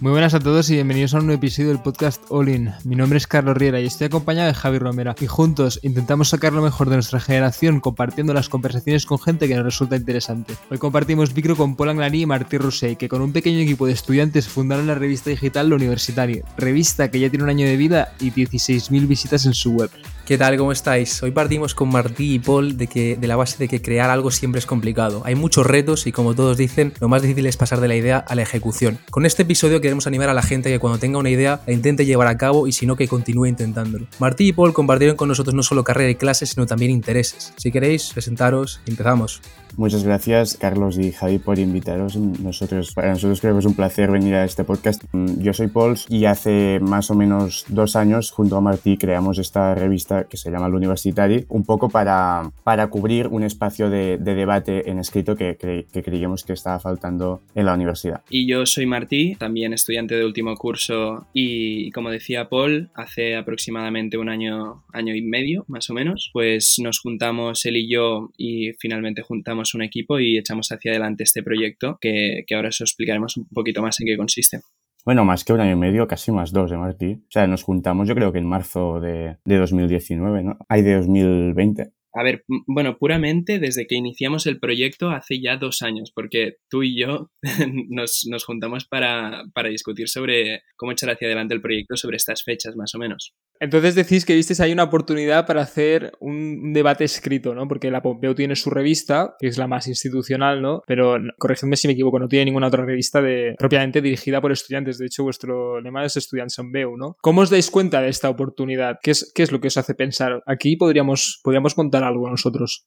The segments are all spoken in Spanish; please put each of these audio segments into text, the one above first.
Muy buenas a todos y bienvenidos a un nuevo episodio del podcast All In. Mi nombre es Carlos Riera y estoy acompañado de Javi Romera y juntos intentamos sacar lo mejor de nuestra generación compartiendo las conversaciones con gente que nos resulta interesante. Hoy compartimos micro con Paul Anglani y Martí Rousseau, que con un pequeño equipo de estudiantes fundaron la revista digital Lo Universitario, revista que ya tiene un año de vida y 16.000 visitas en su web. ¿Qué tal? ¿Cómo estáis? Hoy partimos con Martí y Paul de, que, de la base de que crear algo siempre es complicado. Hay muchos retos y como todos dicen, lo más difícil es pasar de la idea a la ejecución. Con este episodio queremos animar a la gente que cuando tenga una idea la intente llevar a cabo y si no que continúe intentándolo. Martí y Paul compartieron con nosotros no solo carrera y clases, sino también intereses. Si queréis, presentaros empezamos. Muchas gracias Carlos y Javi por invitaros. Nosotros, para nosotros creo que es un placer venir a este podcast. Yo soy Paul y hace más o menos dos años junto a Martí creamos esta revista que se llama El Universitari, un poco para, para cubrir un espacio de, de debate en escrito que, que, que, creíamos que estaba faltando en la universidad. Y yo soy Martí, también estudiante de último curso y como decía Paul, hace aproximadamente un año, año y medio más o menos, pues nos juntamos él y yo y finalmente juntamos un equipo y echamos hacia adelante este proyecto que, que ahora os explicaremos un poquito más en qué consiste. Bueno, más que un año y medio, casi más dos de ¿eh, Martí. O sea, nos juntamos yo creo que en marzo de, de 2019, ¿no? Hay de 2020. A ver, bueno, puramente desde que iniciamos el proyecto hace ya dos años, porque tú y yo nos, nos juntamos para, para, discutir sobre cómo echar hacia adelante el proyecto sobre estas fechas, más o menos. Entonces decís que visteis ahí una oportunidad para hacer un debate escrito, ¿no? Porque la Pompeu tiene su revista, que es la más institucional, ¿no? Pero, corregidme si me equivoco, no tiene ninguna otra revista de, propiamente dirigida por estudiantes. De hecho, vuestro lema es Estudiantes en Beu, ¿no? ¿Cómo os dais cuenta de esta oportunidad? ¿Qué es, lo que os hace pensar? Aquí podríamos, podríamos contar algo nosotros.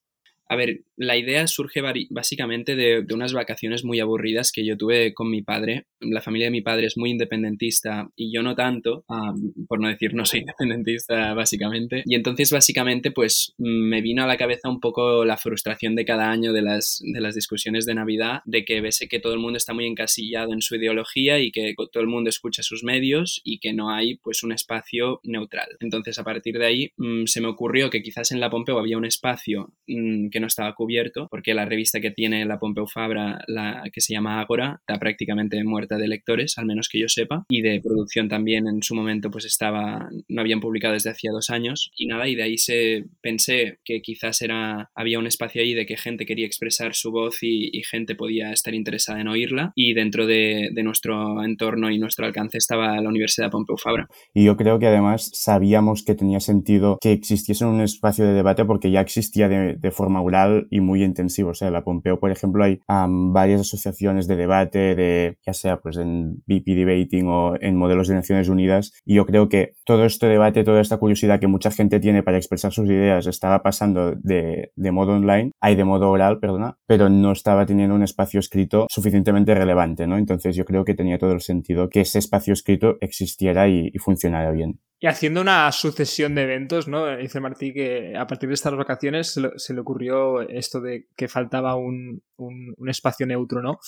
A ver, la idea surge básicamente de, de, unas vacaciones muy aburridas que yo tuve con mi padre. La familia de mi padre es muy independentista y yo no tanto, um, por no decir no soy independentista básicamente. Y entonces básicamente pues me vino a la cabeza un poco la frustración de cada año de las, de las discusiones de Navidad, de que ves que todo el mundo está muy encasillado en su ideología y que todo el mundo escucha sus medios y que no hay pues un espacio neutral. Entonces a partir de ahí mmm, se me ocurrió que quizás en la Pompeu había un espacio mmm, que no estaba cubierto, porque la revista que tiene la Pompeu Fabra, la que se llama Agora, está prácticamente muerta de lectores, al menos que yo sepa, y de producción también en su momento pues estaba, no habían publicado desde hacía dos años, y nada, y de ahí se pensé que quizás era, había un espacio ahí de que gente quería expresar su voz y, y gente podía estar interesada en oírla, y dentro de, de, nuestro entorno y nuestro alcance estaba la Universidad Pompeu Fabra. Y yo creo que además sabíamos que tenía sentido que existiese un espacio de debate porque ya existía de, de forma oral y muy intensivo. O sea, la Pompeo, por ejemplo, hay um, varias asociaciones de debate, de ya sea pues en BP Debating o en modelos de Naciones Unidas. Y yo creo que todo este debate, toda esta curiosidad que mucha gente tiene para expresar sus ideas estaba pasando de, de modo online, hay de modo oral, perdona, pero no estaba teniendo un espacio escrito suficientemente relevante, ¿no? Entonces yo creo que tenía todo el sentido que ese espacio escrito existiera y, y funcionara bien. Y haciendo una sucesión de eventos, ¿no? Dice Martí que a partir de estas vacaciones se le, ocurrió esto de que faltaba un, un, un espacio neutro, ¿no?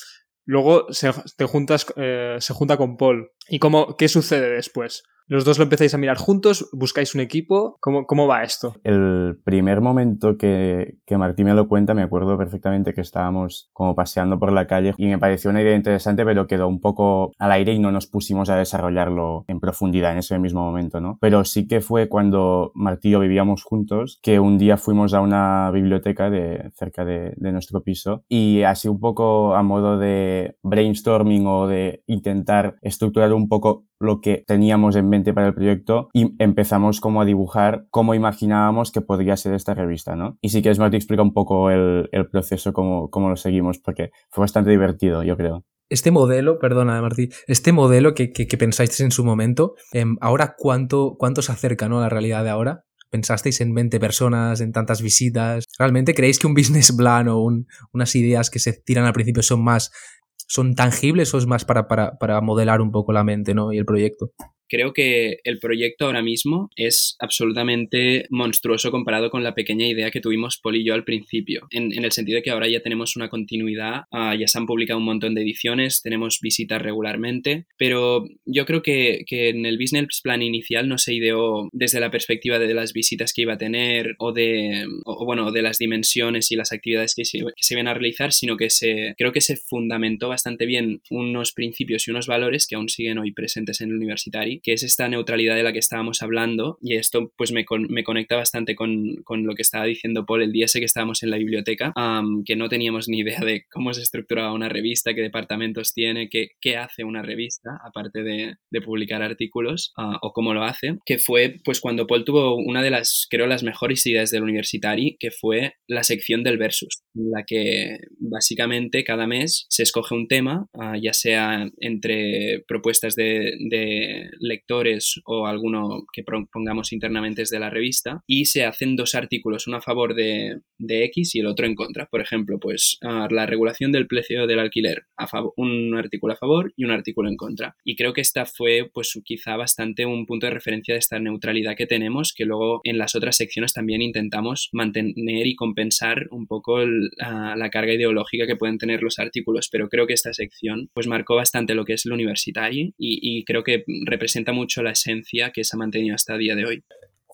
Luego se, te juntas, eh, se junta con Paul. ¿Y cómo, qué sucede después? Los dos lo empezáis a mirar juntos, buscáis un equipo. ¿Cómo, cómo va esto? El primer momento que, que Martí me lo cuenta, me acuerdo perfectamente que estábamos como paseando por la calle y me pareció una idea interesante, pero quedó un poco al aire y no nos pusimos a desarrollarlo en profundidad en ese mismo momento, ¿no? Pero sí que fue cuando Martí y yo vivíamos juntos, que un día fuimos a una biblioteca de cerca de, de nuestro piso y así un poco a modo de brainstorming o de intentar estructurar un poco lo que teníamos en mente para el proyecto y empezamos como a dibujar cómo imaginábamos que podría ser esta revista, ¿no? Y si quieres, Martí, explica un poco el, el proceso, cómo, cómo lo seguimos, porque fue bastante divertido, yo creo. Este modelo, perdona Martí, este modelo que, que, que pensáis en su momento, eh, ahora cuánto, cuánto se acerca ¿no? a la realidad de ahora? ¿Pensasteis en 20 personas, en tantas visitas? ¿Realmente creéis que un business plan o un, unas ideas que se tiran al principio son más son tangibles o es más para, para, para modelar un poco la mente ¿no? y el proyecto? Creo que el proyecto ahora mismo es absolutamente monstruoso comparado con la pequeña idea que tuvimos Paul y yo al principio, en, el sentido de que ahora ya tenemos una continuidad, ah, ya se han publicado un montón de ediciones, tenemos visitas regularmente, pero yo creo que, que, en el business plan inicial no se ideó desde la perspectiva de las visitas que iba a tener o de, o, bueno, de las dimensiones y las actividades que se, se iban a realizar, sino que se, creo que se fundamentó bastante bien unos principios y unos valores que aún siguen hoy presentes en el universitario, que es esta neutralidad de la que estábamos hablando y esto pues me, me conecta bastante con, con, lo que estaba diciendo Paul el día ese que estábamos en la biblioteca, que no teníamos ni idea de cómo se estructuraba una revista, qué departamentos tiene, qué, qué hace una revista, aparte de, de publicar artículos uh, o cómo lo hace, que fue pues cuando Paul tuvo una de las, creo, las mejores ideas del universitario, que fue la sección del versus, en la que básicamente cada mes se escoge un tema, uh, ya sea entre propuestas de, de lectores o alguno que pongamos internamente desde la revista, y se hacen dos artículos, uno a favor de, de X y el otro en contra. Por ejemplo, pues uh, la regulación del precio del alquiler, a un artículo a favor y un artículo en contra. Y creo que esta fue pues quizá bastante un punto de referencia de esta neutralidad que tenemos, que luego en las otras secciones también intentamos mantener y compensar un poco uh, la carga ideológica que pueden tener los artículos, pero creo que esta sección pues marcó bastante lo que es el universitario y, y creo que representa mucho la esencia que se ha mantenido hasta el día de hoy.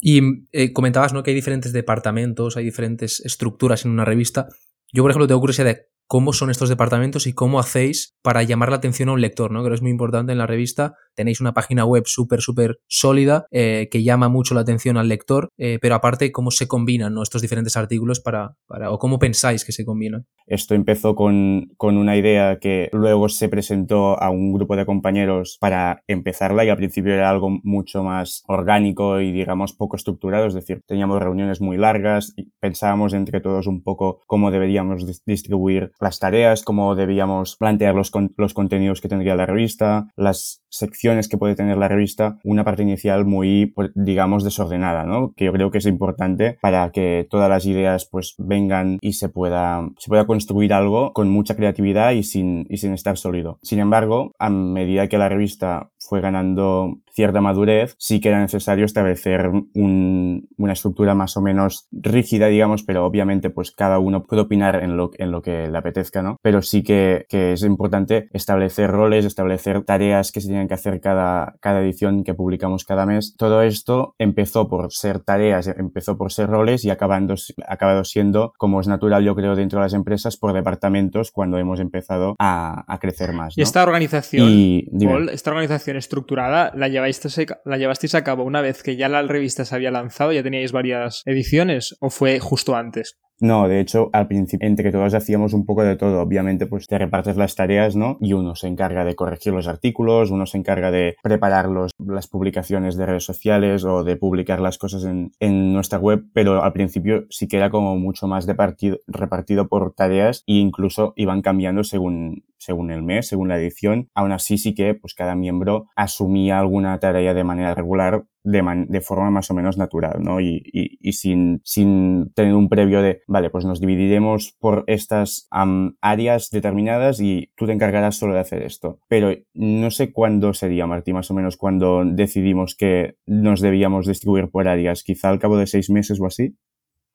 Y eh, comentabas ¿no? que hay diferentes departamentos, hay diferentes estructuras en una revista. Yo, por ejemplo, tengo curiosidad de cómo son estos departamentos y cómo hacéis para llamar la atención a un lector, ¿no? Creo que es muy importante en la revista. Tenéis una página web súper, súper sólida eh, que llama mucho la atención al lector, eh, pero aparte, cómo se combinan ¿no? estos diferentes artículos para, para, o cómo pensáis que se combinan. Esto empezó con, con, una idea que luego se presentó a un grupo de compañeros para empezarla y al principio era algo mucho más orgánico y digamos poco estructurado, es decir, teníamos reuniones muy largas y pensábamos entre todos un poco cómo deberíamos distribuir las tareas, cómo debíamos plantear los, los contenidos que tendría la revista, las secciones que puede tener la revista, una parte inicial muy, pues, digamos, desordenada, ¿no? Que yo creo que es importante para que todas las ideas pues vengan y se pueda, se pueda construir algo con mucha creatividad y sin, y sin estar sólido. Sin embargo, a medida que la revista fue ganando cierta madurez, sí que era necesario establecer un, una estructura más o menos rígida, digamos, pero obviamente pues cada uno puede opinar en lo, en lo que le apetezca, ¿no? Pero sí que, que es importante establecer roles, establecer tareas que se tienen que hacer cada, cada edición que publicamos cada mes. Todo esto empezó por ser tareas, empezó por ser roles y acabando, acabado siendo, como es natural yo creo dentro de las empresas, por departamentos cuando hemos empezado a, a crecer más. ¿no? Y esta organización, y, Paul, esta organización estructurada la la llevasteis a cabo una vez que ya la revista se había lanzado, ya teníais varias ediciones, o fue justo antes? No, de hecho, al principio, entre todos hacíamos un poco de todo. Obviamente, pues te repartes las tareas, ¿no? Y uno se encarga de corregir los artículos, uno se encarga de preparar los, las publicaciones de redes sociales o de publicar las cosas en, en nuestra web, pero al principio sí que era como mucho más de partido, repartido por tareas e incluso iban cambiando según, según el mes, según la edición. Aún así sí que pues cada miembro asumía alguna tarea de manera regular de, de forma más o menos natural, ¿no? Y, y, y, sin, sin tener un previo de, vale, pues nos dividiremos por estas áreas determinadas y tú te encargarás solo de hacer esto. Pero no sé cuándo sería, Martí, más o menos, cuando decidimos que nos debíamos distribuir por áreas, quizá al cabo de seis meses o así.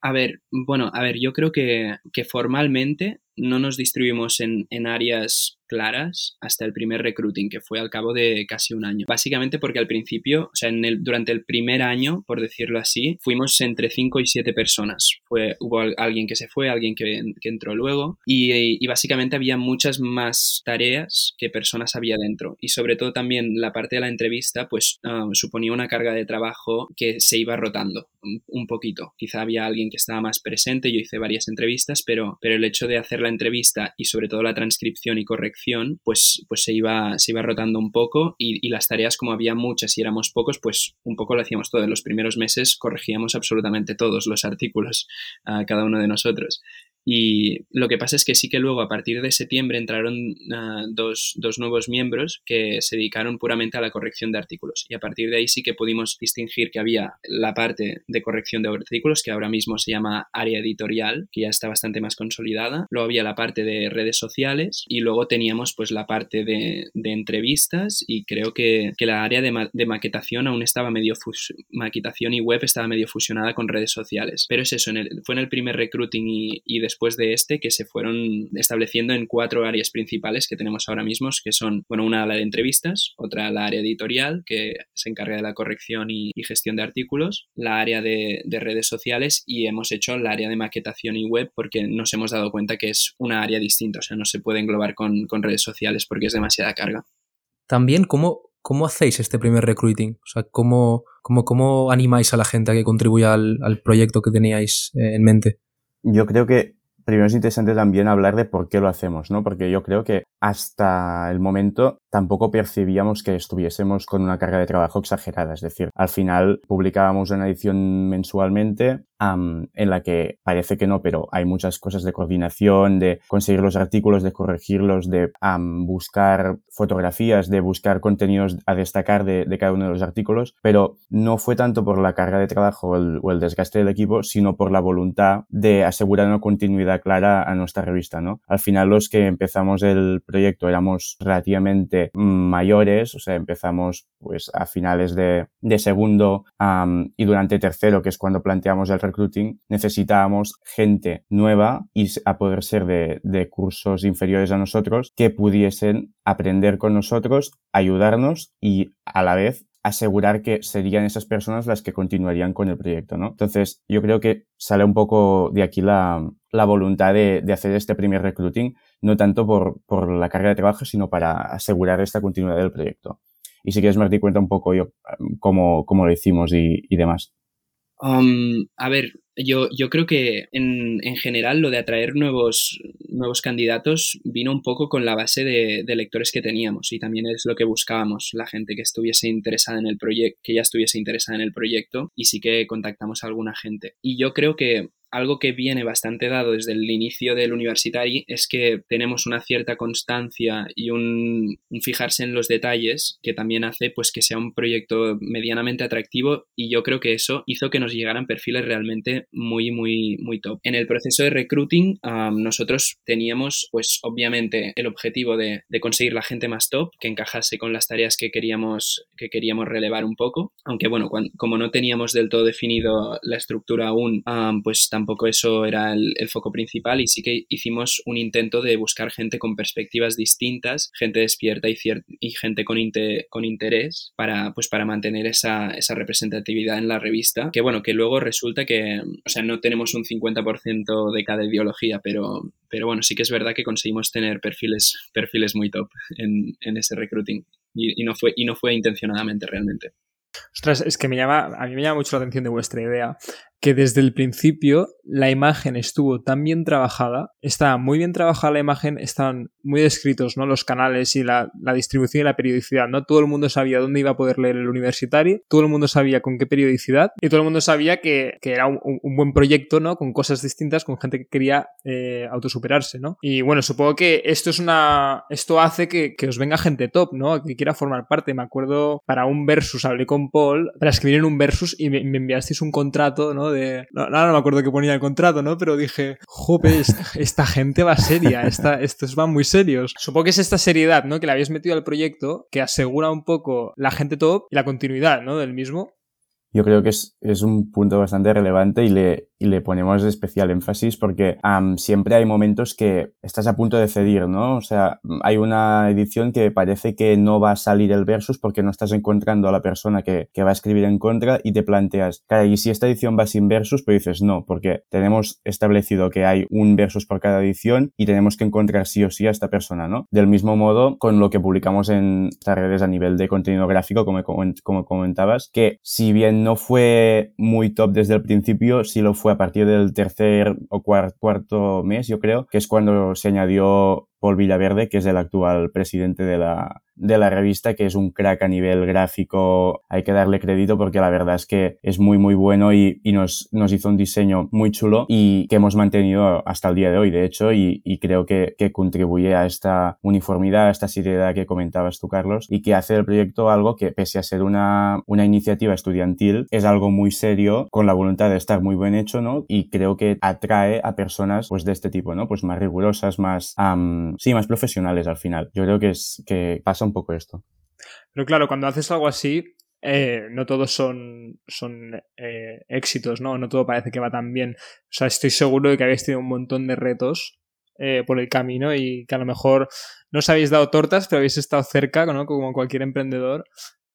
A ver, bueno, a ver, yo creo que, que formalmente no nos distribuimos en, en áreas claras hasta el primer recruiting, que fue al cabo de casi un año. Básicamente porque al principio, o sea, durante el primer año, por decirlo así, fuimos entre 5 y 7 personas. Fue, hubo alguien que se fue, alguien que, que entró luego, y, y, básicamente había muchas más tareas que personas había dentro. Y sobre todo también la parte de la entrevista, pues uh, suponía una carga de trabajo que se iba rotando un, un, poquito. Quizá había alguien que estaba más presente, yo hice varias entrevistas, pero, pero el hecho de hacer la entrevista y sobre todo la transcripción y corrección pues, pues se, iba, se iba rotando un poco y, y, las tareas, como había muchas y éramos pocos, pues un poco lo hacíamos todo. En los primeros meses corregíamos absolutamente todos los artículos a cada uno de nosotros. Y lo que pasa es que sí que luego a partir de septiembre entraron ah, dos, dos, nuevos miembros que se dedicaron puramente a la corrección de artículos. Y a partir de ahí sí que pudimos distinguir que había la parte de corrección de artículos, que ahora mismo se llama área editorial, que ya está bastante más consolidada. Luego había la parte de redes sociales y luego teníamos pues la parte de, de entrevistas y creo que, que la área de, de, maquetación aún estaba medio maquetación y web estaba medio fusionada con redes sociales. Pero es eso, en el, fue en el primer recruiting y, y después de este que se fueron estableciendo en cuatro áreas principales que tenemos ahora mismo, que son, bueno, una la de entrevistas, otra la área editorial, que se encarga de la corrección y, y gestión de artículos, la área de, de, redes sociales y hemos hecho el área de maquetación y web porque nos hemos dado cuenta que es una área distinta, o sea, no se puede englobar con, con redes sociales porque es demasiada carga. También, ¿cómo, cómo hacéis este primer recruiting? O sea, ¿cómo, cómo, cómo animáis a la gente a que contribuya al, al proyecto que teníais eh, en mente? Yo creo que primero es interesante también hablar de por qué lo hacemos, ¿no? Porque yo creo que hasta el momento tampoco percibíamos que estuviésemos con una carga de trabajo exagerada. Es decir, al final publicábamos una edición mensualmente um, en la que parece que no, pero hay muchas cosas de coordinación, de conseguir los artículos, de corregirlos, de um, buscar fotografías, de buscar contenidos a destacar de, de, cada uno de los artículos, pero no fue tanto por la carga de trabajo o el, o el desgaste del equipo, sino por la voluntad de asegurar una continuidad clara a nuestra revista, ¿no? Al final los que empezamos el proyecto éramos relativamente mayores, o sea, empezamos pues a finales de, de segundo um, y durante tercero, que es cuando planteamos el recruiting, necesitábamos gente nueva y a poder ser de, cursos inferiores a nosotros que pudiesen aprender con nosotros, ayudarnos y a la vez asegurar que serían esas personas las que continuarían con el proyecto, ¿no? Entonces, yo creo que sale un poco de aquí la, la voluntad de, hacer este primer recruiting, no tanto por, la carga de trabajo, sino para asegurar esta continuidad del proyecto. Y si quieres, Martí, cuenta un poco yo cómo, cómo lo hicimos y demás. Um, a ver, yo, yo creo que en, en, general lo de atraer nuevos, nuevos candidatos vino un poco con la base de, de, lectores que teníamos y también es lo que buscábamos, la gente que estuviese interesada en el proyecto, que ya estuviese interesada en el proyecto y sí que contactamos a alguna gente. Y yo creo que algo que viene bastante dado desde el inicio del universitario es que tenemos una cierta constancia y un, fijarse en los detalles que también hace pues que sea un proyecto medianamente atractivo y yo creo que eso hizo que nos llegaran perfiles realmente muy muy muy top. En el proceso de recruiting um, nosotros teníamos pues obviamente el objetivo de, conseguir la gente más top que encajase con las tareas que queríamos que queríamos relevar un poco, aunque bueno, como no teníamos del todo definido la estructura aún, um, pues tampoco eso era el, foco principal y sí que hicimos un intento de buscar gente con perspectivas distintas, gente despierta y, gente con, interés para, pues para mantener esa, esa, representatividad en la revista, que bueno, que luego resulta que, o sea, no tenemos un 50% de cada ideología, pero, pero bueno, sí que es verdad que conseguimos tener perfiles, perfiles muy top en, en ese recruiting y, y, no fue, y no fue intencionadamente realmente. Ostras, es que me llama, a mí me llama mucho la atención de vuestra idea, que desde el principio la imagen estuvo tan bien trabajada, estaba muy bien trabajada la imagen, estaban muy descritos ¿no? los canales y la, la, distribución y la periodicidad, ¿no? Todo el mundo sabía dónde iba a poder leer el universitario, todo el mundo sabía con qué periodicidad y todo el mundo sabía que, que era un, un, buen proyecto, ¿no? Con cosas distintas, con gente que quería eh, autosuperarse, ¿no? Y bueno, supongo que esto es una... esto hace que, que os venga gente top, ¿no? Que quiera formar parte. Me acuerdo, para un versus hablé con Paul para escribir en un versus y me, me enviasteis un contrato, ¿no? De, no, no, me acuerdo qué ponía el contrato, ¿no? Pero dije, jope, esta, esta gente va seria, esta, estos van muy serios. Supongo que es esta seriedad, ¿no? Que le habéis metido al proyecto que asegura un poco la gente top y la continuidad, ¿no? Del mismo. Yo creo que es, es un punto bastante relevante y le, y le ponemos especial énfasis porque siempre hay momentos que estás a punto de cedir, ¿no? O sea, hay una edición que parece que no va a salir el versus porque no estás encontrando a la persona que, va a escribir en contra y te planteas, cara, y si esta edición va sin versus, pero dices no, porque tenemos establecido que hay un versus por cada edición y tenemos que encontrar sí o sí a esta persona, ¿no? Del mismo modo, con lo que publicamos en estas redes a nivel de contenido gráfico, como, como comentabas, que si bien no fue muy top desde el principio, sí lo fue a partir del tercer o cuarto mes, yo creo, que es cuando se añadió Paul Villaverde, que es el actual presidente de la, de la revista, que es un crack a nivel gráfico. Hay que darle crédito porque la verdad es que es muy, muy bueno y, y nos, nos hizo un diseño muy chulo y que hemos mantenido hasta el día de hoy, de hecho, y, y creo que, que, contribuye a esta uniformidad, a esta seriedad que comentabas tú, Carlos, y que hace del proyecto algo que, pese a ser una, una iniciativa estudiantil, es algo muy serio, con la voluntad de estar muy bien hecho, ¿no? Y creo que atrae a personas, pues, de este tipo, ¿no? Pues más rigurosas, más, sí, más profesionales al final. Yo creo que es, que pasa un poco esto. Pero claro, cuando haces algo así, eh, no todos son, son eh, éxitos, ¿no? No todo parece que va tan bien. O sea, estoy seguro de que habéis tenido un montón de retos eh, por el camino y que a lo mejor no os habéis dado tortas, pero habéis estado cerca. Como cualquier emprendedor.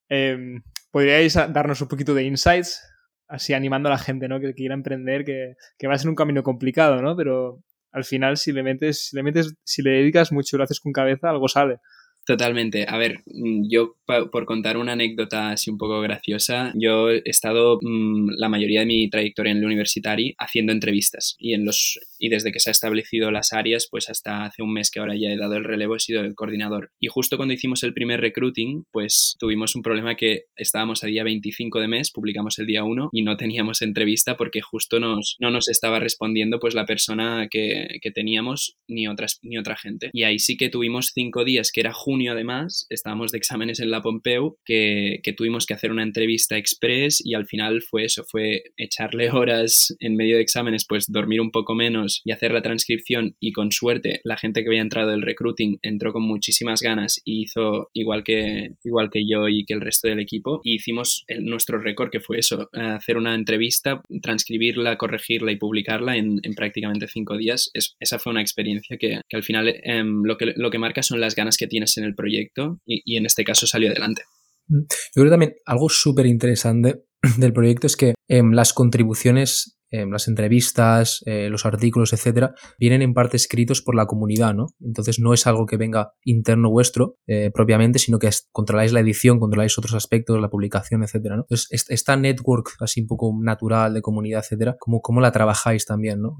Em, ¿Podríais darnos un poquito de insights? Así animando a la gente, ¿no? Que quiera emprender, que, que va a ser un camino complicado, ¿no? Pero al final, si le metes, si le metes, si le dedicas mucho y lo haces con cabeza, algo sale. Totalmente. A ver, mm, yo por contar una anécdota así un poco graciosa, yo he estado mmm, la mayoría de mi trayectoria en el universitario haciendo entrevistas y en los y desde que se ha establecido las áreas, pues hasta hace un mes que ahora ya he dado el relevo he sido el coordinador. Y justo cuando hicimos el primer recruiting, pues tuvimos un problema que estábamos a día 25 de mes, publicamos el día 1 y no teníamos entrevista porque justo nos, no nos estaba respondiendo pues la persona que, que teníamos ni otras ni otra gente. Y ahí sí que tuvimos cinco días que era junio además, estábamos de exámenes en la Pompeu, que, que, tuvimos que hacer una entrevista express y al final fue eso, fue echarle horas en medio de exámenes, pues dormir un poco menos y hacer la transcripción y con suerte la gente que había entrado del recruiting entró con muchísimas ganas y hizo igual que, igual que yo y que el resto del equipo y hicimos el, nuestro récord que fue eso, hacer una entrevista, transcribirla, corregirla y publicarla en, en prácticamente cinco días. Es, esa fue una experiencia que, que al final eh, lo, que, lo que marca son las ganas que tienes en el proyecto y, y en este caso salió adelante. Yo creo que también algo súper interesante del proyecto es que eh, las contribuciones, eh, las entrevistas, eh, los artículos, etcétera, vienen en parte escritos por la comunidad, ¿no? Entonces no es algo que venga interno vuestro eh, propiamente, sino que controláis la edición, controláis otros aspectos, la publicación, etcétera, ¿no? Entonces esta network así un poco natural de comunidad, etcétera, ¿cómo, cómo la trabajáis también, ¿no?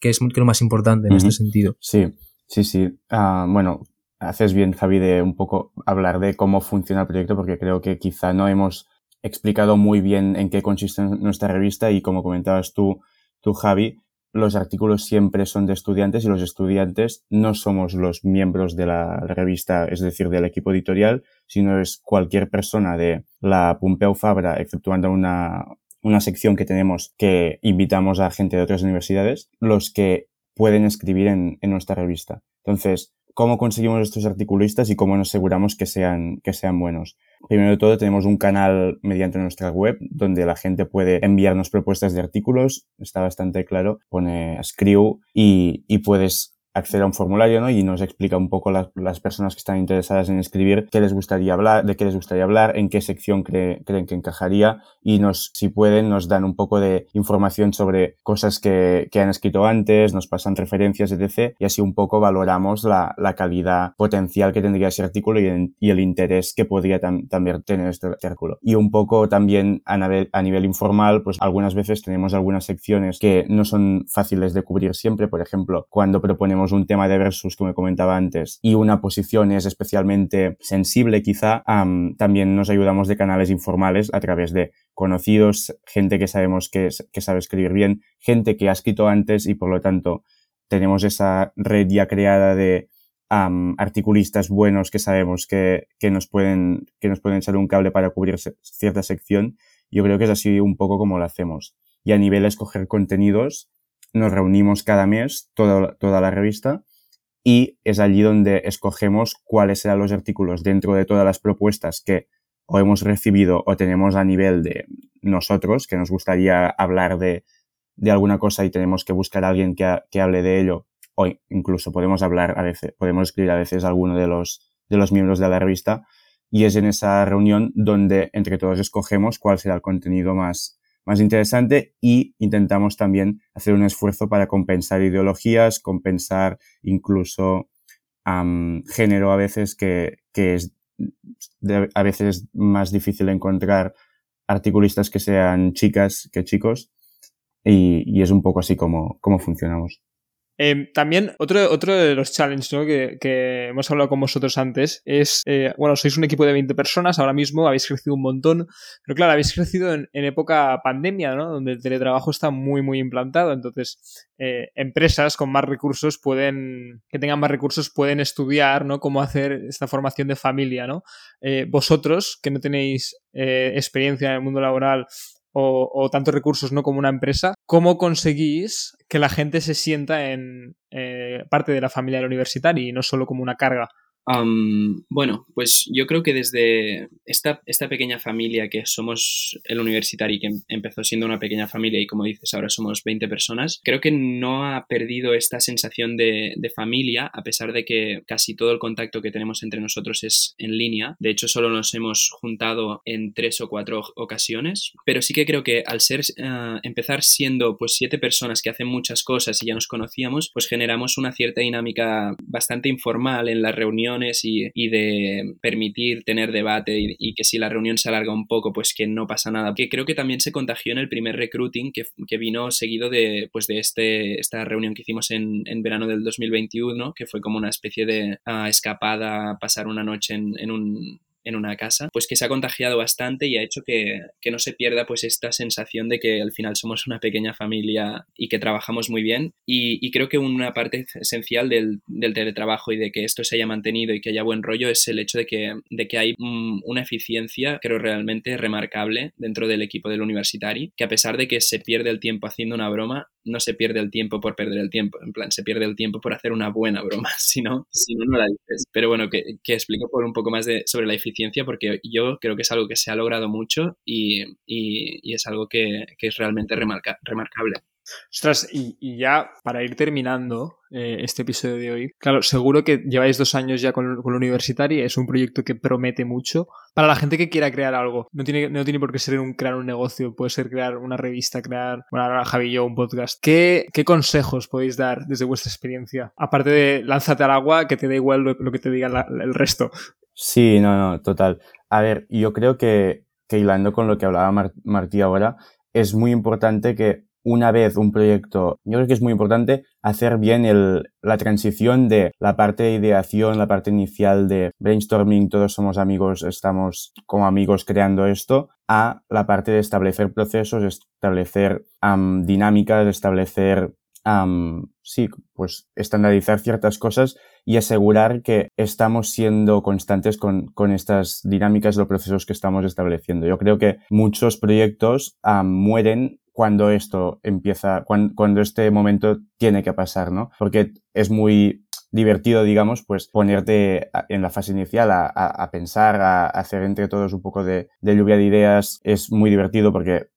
que es lo más importante en uh -huh. este sentido. Sí, sí, sí. Uh, bueno, haces bien, Javi, de un poco hablar de cómo funciona el proyecto, porque creo que quizá no hemos explicado muy bien en qué consiste nuestra revista y como comentabas tú, tú, Javi, los artículos siempre son de estudiantes y los estudiantes no somos los miembros de la revista, es decir, del equipo editorial, sino es cualquier persona de la Pompeu Fabra, exceptuando una, una sección que tenemos que invitamos a gente de otras universidades, los que pueden escribir en, en nuestra revista. Entonces, cómo conseguimos estos articulistas y cómo nos aseguramos que sean, que sean buenos. Primero de todo, tenemos un canal mediante nuestra web donde la gente puede enviarnos propuestas de artículos. Está bastante claro. Pone Screw y, y puedes acceder a un formulario ¿no? y nos explica un poco las, las, personas que están interesadas en escribir qué les gustaría hablar, de qué les gustaría hablar, en qué sección cree, creen que encajaría y nos, si pueden, nos dan un poco de información sobre cosas que, que han escrito antes, nos pasan referencias, etc. Y así un poco valoramos la, la calidad potencial que tendría ese artículo y, en, y el interés que podría tam, también tener este artículo. Y un poco también a nivel, a nivel informal, pues algunas veces tenemos algunas secciones que no son fáciles de cubrir siempre. Por ejemplo, cuando proponemos un tema de versus, como comentaba antes, y una posición es especialmente sensible quizá, um, también nos ayudamos de canales informales a través de conocidos, gente que sabemos que, que sabe escribir bien, gente que ha escrito antes y por lo tanto tenemos esa red ya creada de um, articulistas buenos que sabemos que, que, nos pueden, que nos pueden echar un cable para cubrir cierta sección. Yo creo que es así un poco como lo hacemos. Y a nivel de escoger contenidos, nos reunimos cada mes, toda, toda la revista, y es allí donde escogemos cuáles serán los artículos dentro de todas las propuestas que o hemos recibido o tenemos a nivel de nosotros, que nos gustaría hablar de, de alguna cosa y tenemos que buscar a alguien que, que hable de ello, o incluso podemos hablar a veces, podemos escribir a veces a alguno de los, de los miembros de la revista, y es en esa reunión donde entre todos escogemos cuál será el contenido más, más interesante y intentamos también hacer un esfuerzo para compensar ideologías, compensar incluso género a veces que, que es a veces más difícil encontrar articulistas que sean chicas que chicos y, y es un poco así como, como funcionamos. Em, también otro, otro de los challenges que, hemos hablado con vosotros antes es, eh, bueno, sois un equipo de 20 personas ahora mismo, habéis crecido un montón, pero claro, habéis crecido en, época pandemia, ¿no? Donde el teletrabajo está muy, muy implantado, entonces eh, empresas con más recursos pueden, que tengan más recursos pueden estudiar, ¿no? Cómo hacer esta formación de familia, ¿no? Eh, vosotros, que no tenéis experiencia en el mundo laboral, o, tantos recursos no como una empresa, ¿cómo conseguís que la gente se sienta en eh, parte de la familia del universitario y no solo como una carga? Um, bueno, pues yo creo que desde esta, esta, pequeña familia que somos el universitario, que empezó siendo una pequeña familia y como dices ahora somos 20 personas, creo que no ha perdido esta sensación de, de, familia a pesar de que casi todo el contacto que tenemos entre nosotros es en línea. De hecho, solo nos hemos juntado en tres o cuatro ocasiones, pero sí que creo que al ser uh, empezar siendo pues siete personas que hacen muchas cosas y ya nos conocíamos, pues generamos una cierta dinámica bastante informal en las y, de permitir tener debate y, que si la reunión se alarga un poco, pues que no pasa nada. Que creo que también se contagió en el primer recruiting que, que vino seguido de, pues de este, esta reunión que hicimos en, en verano del 2021, que fue como una especie de uh, escapada, pasar una noche en un en una casa, pues que se ha contagiado bastante y ha hecho que, que, no se pierda pues esta sensación de que al final somos una pequeña familia y que trabajamos muy bien. Y, y creo que una parte esencial del, del, teletrabajo y de que esto se haya mantenido y que haya buen rollo es el hecho de que, de que hay mm, una eficiencia, creo realmente remarcable dentro del equipo del universitario, que a pesar de que se pierde el tiempo haciendo una broma, no se pierde el tiempo por perder el tiempo, en plan, se pierde el tiempo por hacer una buena broma, si no, si no, no la dices. Pero bueno, que, que explico por un poco más de, sobre la eficiencia, porque yo creo que es algo que se ha logrado mucho y, y, es algo que, que es realmente remarca, remarcable. Ostras, y, y, ya para ir terminando eh, este episodio de hoy, claro, seguro que lleváis dos años ya con, con la universitaria, es un proyecto que promete mucho. Para la gente que quiera crear algo, no tiene, no tiene por qué ser un, crear un negocio, puede ser crear una revista, crear, bueno, ahora un podcast. ¿Qué, ¿Qué consejos podéis dar desde vuestra experiencia? Aparte de lánzate al agua, que te da igual lo, que te diga el resto. Sí, no, no, total. A ver, yo creo que, que hilando con lo que hablaba Mar Martí ahora, es muy importante que una vez un proyecto, yo creo que es muy importante hacer bien el, la transición de la parte de ideación, la parte inicial de brainstorming, todos somos amigos, estamos como amigos creando esto, a la parte de establecer procesos, establecer um, dinámicas, establecer, um, sí, pues estandarizar ciertas cosas y asegurar que estamos siendo constantes con, con estas dinámicas, los procesos que estamos estableciendo. Yo creo que muchos proyectos um, mueren cuando esto empieza, cuando, este momento tiene que pasar, ¿no? Porque es muy divertido, digamos, pues ponerte en la fase inicial a, a, a pensar, a, a, hacer entre todos un poco de, de, lluvia de ideas. Es muy divertido porque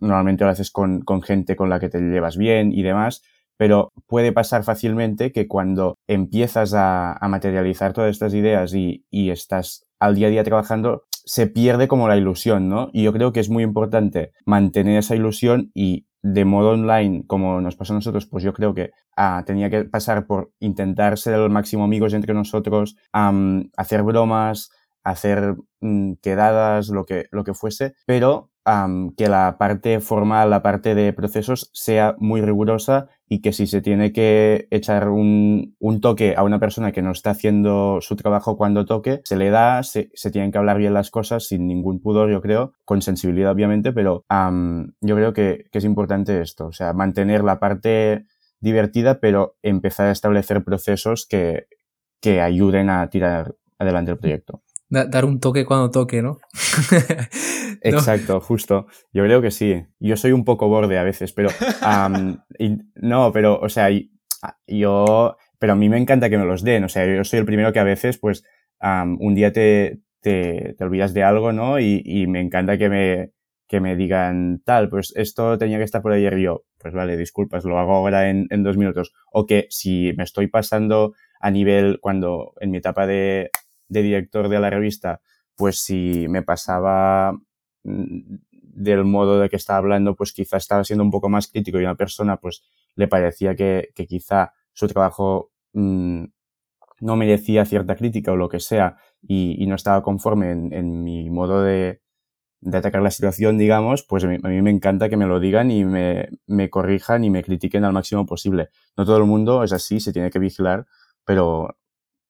normalmente lo haces con, con gente con la que te llevas bien y demás. Pero puede pasar fácilmente que cuando empiezas a, materializar todas estas ideas y, estás al día a día trabajando, se pierde como la ilusión, ¿no? Y yo creo que es muy importante mantener esa ilusión y de modo online, como nos pasó a nosotros, pues yo creo que ah, tenía que pasar por intentar ser el máximo amigos entre nosotros, um, hacer bromas, hacer um, quedadas, lo que, lo que fuese, pero um, que la parte formal, la parte de procesos sea muy rigurosa y que si se tiene que echar un, un, toque a una persona que no está haciendo su trabajo cuando toque, se le da, se, se tienen que hablar bien las cosas sin ningún pudor, yo creo, con sensibilidad obviamente, pero um, yo creo que, que es importante esto, o sea, mantener la parte divertida, pero empezar a establecer procesos que, que ayuden a tirar adelante el proyecto. Da, dar un toque cuando toque, ¿no? Exacto, no. justo. Yo creo que sí. Yo soy un poco borde a veces, pero... Um, y, no, pero, o sea, yo... Pero a mí me encanta que me los den. O sea, yo soy el primero que a veces, pues, um, un día te, te, te, olvidas de algo, ¿no? Y, y, me encanta que me, que me digan, tal, pues esto tenía que estar por ayer y yo, pues vale, disculpas, lo hago ahora en, en dos minutos. O que si me estoy pasando a nivel, cuando en mi etapa de, de director de la revista, pues si me pasaba del modo de que estaba hablando, pues quizá estaba siendo un poco más crítico y una persona pues le parecía que, quizá su trabajo mmm, no merecía cierta crítica o lo que sea y, no estaba conforme en, mi modo de, de atacar la situación, digamos, pues a mí, me encanta que me lo digan y me, corrijan y me critiquen al máximo posible. No todo el mundo es así, se tiene que vigilar, pero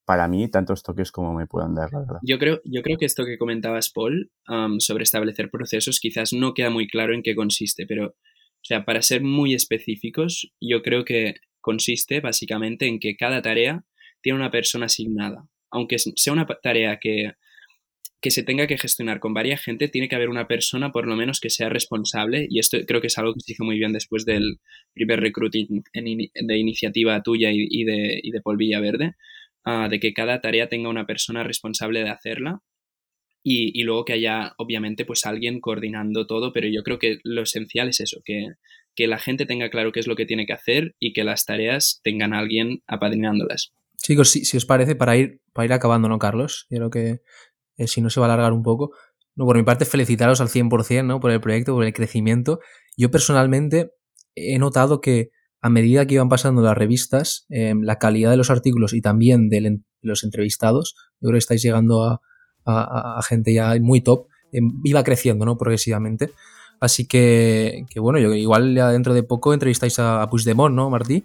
para mí tantos toques como me puedan dar, la verdad. Yo creo, yo creo que esto que comentabas, Paul, sobre establecer procesos, quizás no queda muy claro en qué consiste, pero, o sea, para ser muy específicos, yo creo que consiste básicamente en que cada tarea tiene una persona asignada. Aunque sea una tarea que que se tenga que gestionar con varias gente, tiene que haber una persona por lo menos que sea responsable, y esto creo que es algo que se hizo muy bien después del primer recruiting de iniciativa tuya y, de, y de Paul Villaverde, uh, de que cada tarea tenga una persona responsable de hacerla y, y, luego que haya obviamente pues alguien coordinando todo, pero yo creo que lo esencial es eso, que, que la gente tenga claro qué es lo que tiene que hacer y que las tareas tengan a alguien apadrinándolas. Chicos, si, si os parece, para ir, para ir acabando, ¿no, Carlos? Yo creo que eh, si no se va a alargar un poco. No, por mi parte, felicitaros al 100% ¿no? por el proyecto, por el crecimiento. Yo personalmente he notado que a medida que iban pasando las revistas, em, la calidad de los artículos y también de los entrevistados, yo creo que estáis llegando a, gente ya muy top, em, iba creciendo ¿no? progresivamente. Así que, que, bueno, yo igual ya dentro de poco entrevistáis a, a Puigdemont, ¿no, Martí?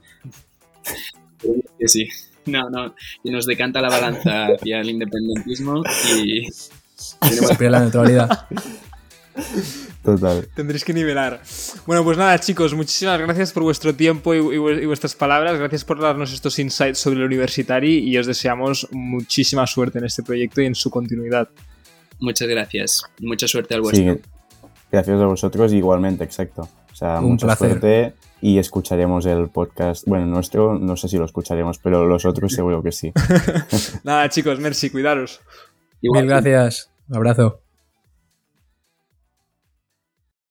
Que sí. No, no. Y nos decanta la balanza hacia el independentismo y. Siempre la neutralidad. Total. Tendréis que nivelar. Bueno, pues nada, chicos, muchísimas gracias por vuestro tiempo y, vuestras palabras. Gracias por darnos estos insights sobre el Universitari y os deseamos muchísima suerte en este proyecto y en su continuidad. Muchas gracias. Mucha suerte al vuestro. Sí, gracias a vosotros igualmente, exacto. O sea, mucha suerte y escucharemos el podcast. Bueno, nuestro no sé si lo escucharemos, pero los otros seguro que sí. Nada, chicos, merci, cuidaros. Igual. gracias. Un abrazo.